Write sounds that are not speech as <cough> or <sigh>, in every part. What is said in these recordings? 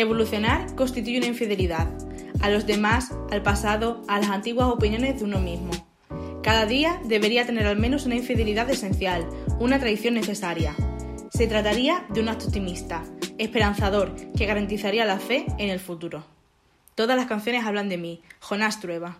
Evolucionar constituye una infidelidad. A los demás, al pasado, a las antiguas opiniones de uno mismo. Cada día debería tener al menos una infidelidad esencial, una traición necesaria. Se trataría de un acto optimista, esperanzador, que garantizaría la fe en el futuro. Todas las canciones hablan de mí, Jonás Trueba.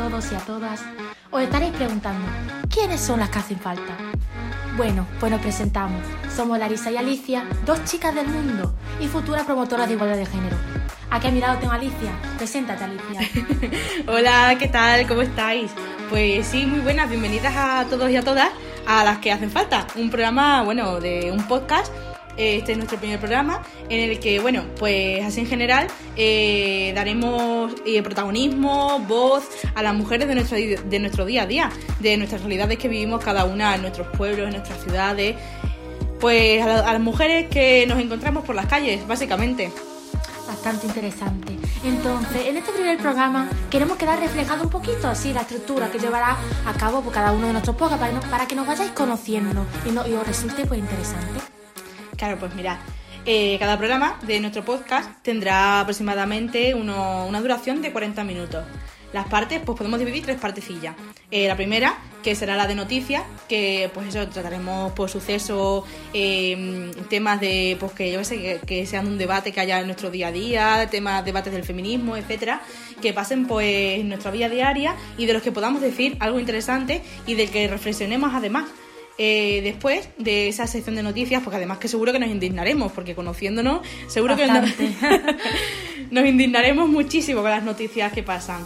Todos y a todas. Os estaréis preguntando, ¿quiénes son las que hacen falta? Bueno, pues nos presentamos. Somos Larisa y Alicia, dos chicas del mundo y futuras promotoras de igualdad de género. Aquí a mi lado tengo a Alicia. Preséntate, Alicia. <laughs> Hola, ¿qué tal? ¿Cómo estáis? Pues sí, muy buenas, bienvenidas a todos y a todas a las que hacen falta. Un programa, bueno, de un podcast este es nuestro primer programa en el que, bueno, pues así en general eh, daremos eh, protagonismo, voz a las mujeres de nuestro, de nuestro día a día, de nuestras realidades que vivimos cada una en nuestros pueblos, en nuestras ciudades, pues a, la- a las mujeres que nos encontramos por las calles, básicamente. Bastante interesante. Entonces, en este primer programa queremos quedar reflejado un poquito así la estructura que llevará a cabo por cada uno de nuestros podcasts para, que nos vayáis conociendo y, y os resulte pues interesante. Claro, pues mirad, eh, cada programa de nuestro podcast tendrá aproximadamente uno- una duración de 40 minutos. Las partes, pues podemos dividir tres partecillas. Eh, la primera, que será la de noticias, que pues eso, trataremos por sucesos, eh, temas de, pues que yo sé, que, que sean un debate que haya en nuestro día a día, temas, debates del feminismo, etcétera, que pasen pues en nuestra vida diaria y de los que podamos decir algo interesante y del que reflexionemos además. Eh, después de esa sección de noticias, porque además que seguro que nos indignaremos, porque conociéndonos, seguro que <laughs> nos, indignaremos muchísimo con las noticias que pasan.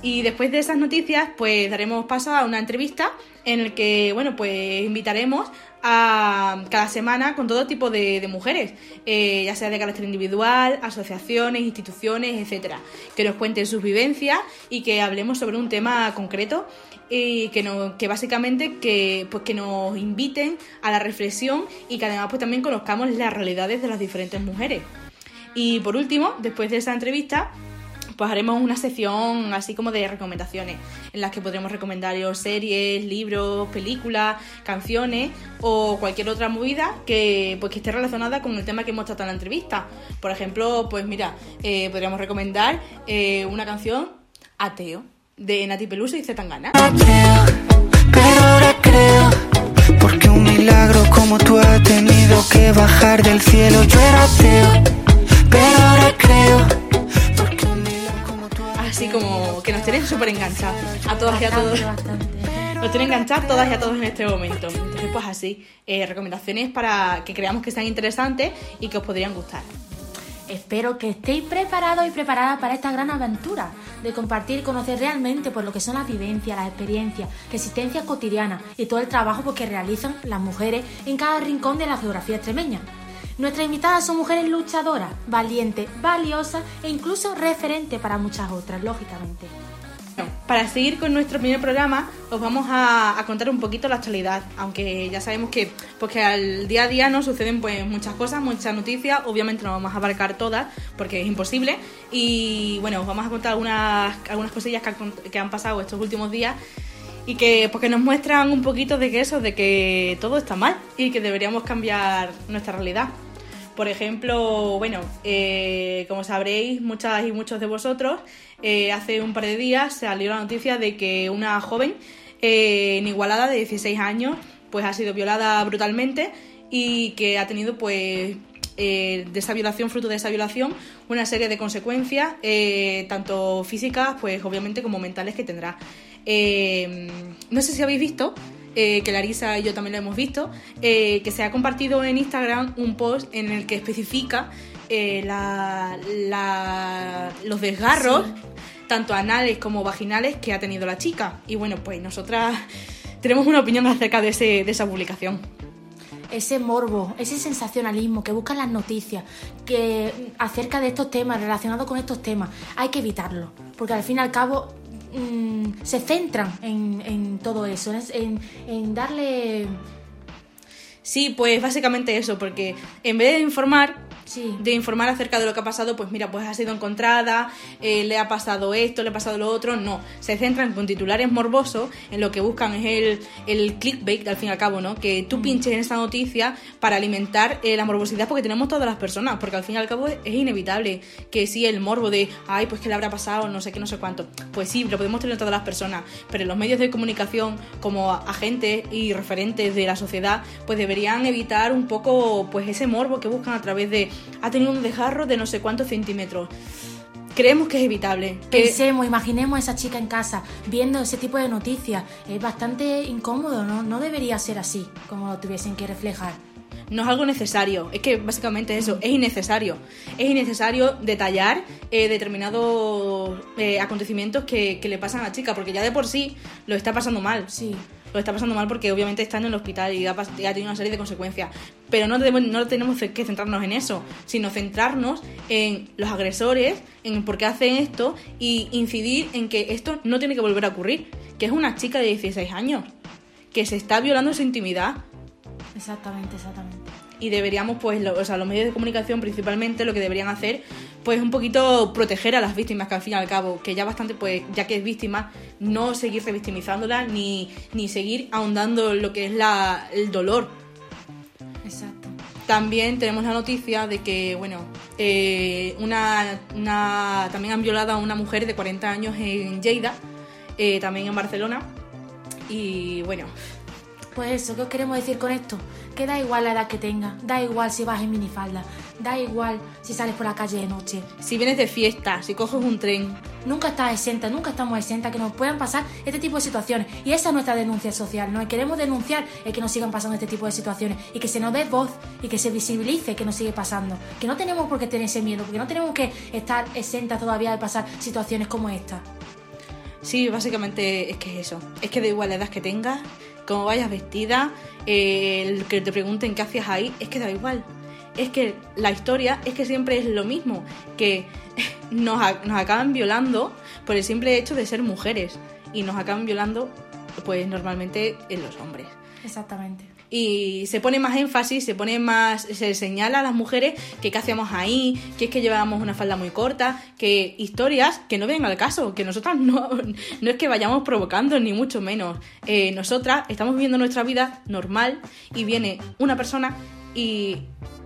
Y después de esas noticias, pues daremos paso a una entrevista en el que, bueno, pues invitaremos a cada semana con todo tipo de, de mujeres, eh, ya sea de carácter individual, asociaciones, instituciones, etcétera, que nos cuenten sus vivencias y que hablemos sobre un tema concreto y que, básicamente que, pues que nos inviten a la reflexión y que además pues también conozcamos las realidades de las diferentes mujeres. Y por último, después de esa entrevista, pues haremos una sección así como de recomendaciones, en las que podremos recomendaros series, libros, películas, canciones o cualquier otra movida que, pues, que esté relacionada con el tema que hemos tratado en la entrevista. Por ejemplo, pues mira, eh, podríamos recomendar eh, una canción, Ateo, de Nati Peluso y Zetangana. pero ahora creo. Porque un milagro como tú ha tenido que bajar del cielo. Yo era ateo, pero ahora creo. Porque un milagro como tú ha Así como que nos tienen súper enganchados a todas y a todos. Nos tienen enganchados todas y a todos en este momento. Entonces, pues así, eh, recomendaciones para que creamos que sean interesantes y que os podrían gustar. Espero que estéis preparados y preparadas para esta gran aventura de compartir y conocer realmente por lo que son las vivencias, las experiencias, existencias cotidianas y todo el trabajo pues, que realizan las mujeres en cada rincón de la geografía extremeña. Nuestras invitadas son mujeres luchadoras, valientes, valiosas e incluso referentes para muchas otras, lógicamente. Para seguir con nuestro primer programa, os vamos a, contar un poquito la actualidad, aunque ya sabemos que, pues que al día a día nos suceden pues muchas cosas, muchas noticias, obviamente no vamos a abarcar todas porque es imposible. Y bueno, os vamos a contar algunas, algunas cosillas que han, pasado estos últimos días y que porque nos muestran un poquito de que eso, de que todo está mal y que deberíamos cambiar nuestra realidad. Por ejemplo, bueno, eh, como sabréis, muchas y muchos de vosotros, eh, hace un par de días salió la noticia de que una joven eh, de 16 años pues ha sido violada brutalmente y que ha tenido pues eh, de esa violación, fruto de esa violación, una serie de consecuencias, tanto físicas, pues obviamente como mentales que tendrá. Eh, no sé si habéis visto, eh, que Larisa y yo también lo hemos visto, eh, que se ha compartido en Instagram un post en el que especifica eh, la- la- los desgarros, tanto anales como vaginales, que ha tenido la chica. Y bueno, pues nosotras tenemos una opinión acerca de, ese, de esa publicación. ese morbo, ese sensacionalismo que buscan las noticias, que acerca de estos temas, relacionados con estos temas, hay que evitarlo, porque al fin y al cabo mm, se centran en, en todo eso, en, en darle... Sí, pues básicamente eso, porque en vez de informar, Sí. de informar acerca de lo que ha pasado, pues mira, pues ha sido encontrada, eh, le ha pasado esto, le ha pasado lo otro, no, se centran con titulares morbosos, en lo que buscan es el, el clickbait, al fin y al cabo, ¿no? Que tú pinches en esa noticia para alimentar eh, la morbosidad porque tenemos todas las personas, porque al fin y al cabo es, es inevitable que sí, el morbo de, ay, pues que le habrá pasado, no sé qué, no sé cuánto, pues sí, lo podemos tener todas las personas, pero los medios de comunicación como agentes y referentes de la sociedad, pues deberían evitar un poco, pues ese morbo que buscan a través de, ha tenido un desgarro de no sé cuántos centímetros. Creemos que es evitable. Que Pensemos, imaginemos a esa chica en casa viendo ese tipo de noticias. Es bastante incómodo, ¿no? No debería ser así, como lo tuviesen que reflejar. no es algo necesario. Es que básicamente eso, es innecesario. Es innecesario detallar eh, determinados eh, acontecimientos que, que le pasan a la chica, porque ya de por sí lo está pasando mal. Sí. Lo está pasando mal porque obviamente está en el hospital y ha, ha tenido una serie de consecuencias. Pero no, no tenemos que centrarnos en eso, sino centrarnos en los agresores, en por qué hacen esto y incidir en que esto no tiene que volver a ocurrir. Que es una chica de 16 años, que se está violando su intimidad Exactamente, exactamente. y deberíamos, pues, lo- o sea, los medios de comunicación principalmente lo que deberían hacer, pues, un poquito proteger a las víctimas, que al fin y al cabo, que ya bastante, pues, ya que es víctima, no seguir revictimizándola ni, ni seguir ahondando lo que es la, el dolor. Exacto. También tenemos la noticia de que, bueno, eh, una, una- también han violado a una mujer de 40 años en Lleida, eh, también en Barcelona. Y bueno, Pues eso, ¿qué os queremos decir con esto? Que da igual la edad que tengas, da igual si vas en minifalda, da igual si sales por la calle de noche. si vienes de fiesta, si coges un tren, Nunca estás exenta, nunca estamos exentas que nos puedan pasar este tipo de situaciones. Y esa es nuestra denuncia social, ¿no? Queremos denunciar el que nos sigan pasando este tipo de situaciones y que se nos dé voz y que se visibilice que nos sigue pasando. Que no tenemos por qué tener ese miedo, porque no tenemos que estar exentas todavía de pasar situaciones como esta. Sí, básicamente es que es eso. Es que da igual la edad que tengas, cómo vayas vestida, eh, el que te pregunten qué hacías ahí, es que da igual. Es que la historia es que siempre es lo mismo, que <laughs> nos, nos acaban violando por el simple hecho de ser mujeres y nos acaban violando pues normalmente en los hombres. Exactamente. Y se pone más énfasis, se pone más, se señala a las mujeres que qué hacíamos ahí, que es que llevábamos una falda muy corta, que historias que no vienen al caso, que nosotras no, no es que vayamos provocando, ni mucho menos. Eh, nosotras estamos viviendo nuestra vida normal y viene una persona y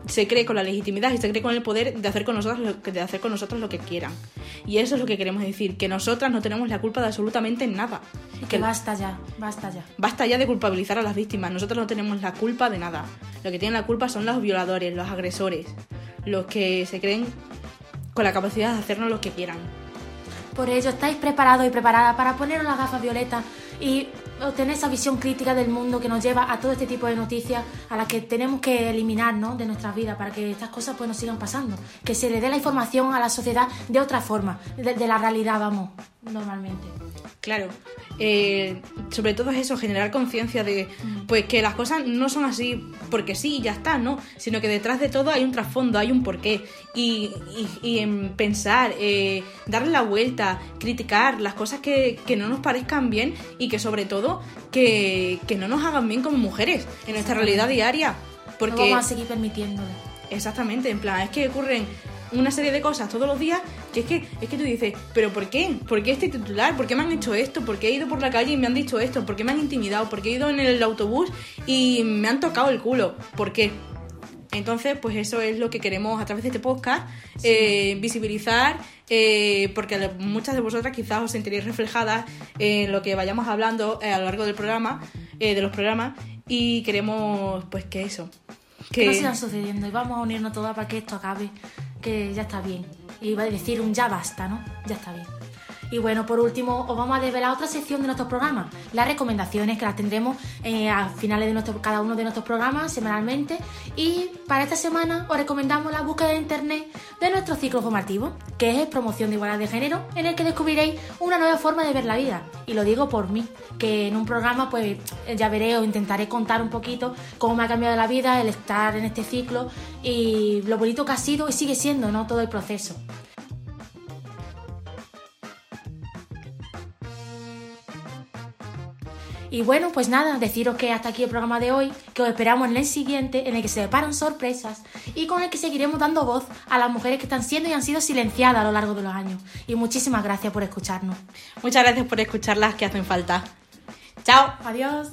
se cree con la legitimidad y se cree con el poder de hacer con nosotros lo que, de hacer con nosotros lo que quieran. Y eso es lo que queremos decir, que nosotras no tenemos la culpa de absolutamente nada. Que basta ya, basta ya. Basta ya de culpabilizar a las víctimas. Nosotros no tenemos la culpa de nada. Lo que tienen la culpa son los violadores, los agresores, los que se creen con la capacidad de hacernos lo que quieran. Por ello, estáis preparados y preparadas para poneros las gafas violetas y obtener esa visión crítica del mundo que nos lleva a todo este tipo de noticias a las que tenemos que eliminar ¿no? de nuestras vidas para que estas cosas pues no sigan pasando. Que se le dé la información a la sociedad de otra forma, de, de la realidad, vamos, normalmente. Claro. Eh, sobre todo es eso, generar conciencia de pues que las cosas no son así porque sí y ya está, ¿no? Sino que detrás de todo hay un trasfondo, hay un porqué. Y, y, y en pensar, eh, darle la vuelta, criticar las cosas que, que no nos parezcan bien y que sobre todo que, que no nos hagan bien como mujeres en nuestra realidad diaria. Porque No vamos a seguir permitiéndolo. Exactamente, en plan, es que ocurren una serie de cosas todos los días que es que es que tú dices, pero ¿por qué? ¿Por qué este titular? ¿Por qué me han hecho esto? ¿Por qué he ido por la calle y me han dicho esto? ¿Por qué me han intimidado? ¿Por qué he ido en el autobús y me han tocado el culo? ¿Por qué? Entonces, pues eso es lo que queremos a través de este podcast, eh, visibilizar, eh, porque muchas de vosotras quizás os sentiréis reflejadas en lo que vayamos hablando eh, a lo largo del programa, eh, de los programas, y queremos, pues, que eso. Que no sigan sucediendo y vamos a unirnos todas para que esto acabe, ya está bien. Va a decir un ya basta, ¿no? Ya está bien. Y bueno, por último, os vamos a desvelar otra sección de nuestros programas, las recomendaciones que las tendremos eh, a finales de nuestro, cada uno de nuestros programas semanalmente. Y para esta semana os recomendamos la búsqueda de internet de nuestro ciclo formativo, que es promoción de igualdad de género, en el que descubriréis una nueva forma de ver la vida. Y lo digo por mí, que en un programa, pues ya veré o intentaré contar un poquito cómo me ha cambiado la vida el estar en este ciclo y lo bonito que ha sido y sigue siendo, ¿no? Todo el proceso. Y bueno, pues nada, deciros que hasta aquí el programa de hoy, que os esperamos en el siguiente, en el que se deparan sorpresas y con el que seguiremos dando voz a las mujeres que están siendo y han sido silenciadas a lo largo de los años. Y muchísimas gracias por escucharnos. Muchas gracias por escuchar las que hacen falta. Chao. Adiós.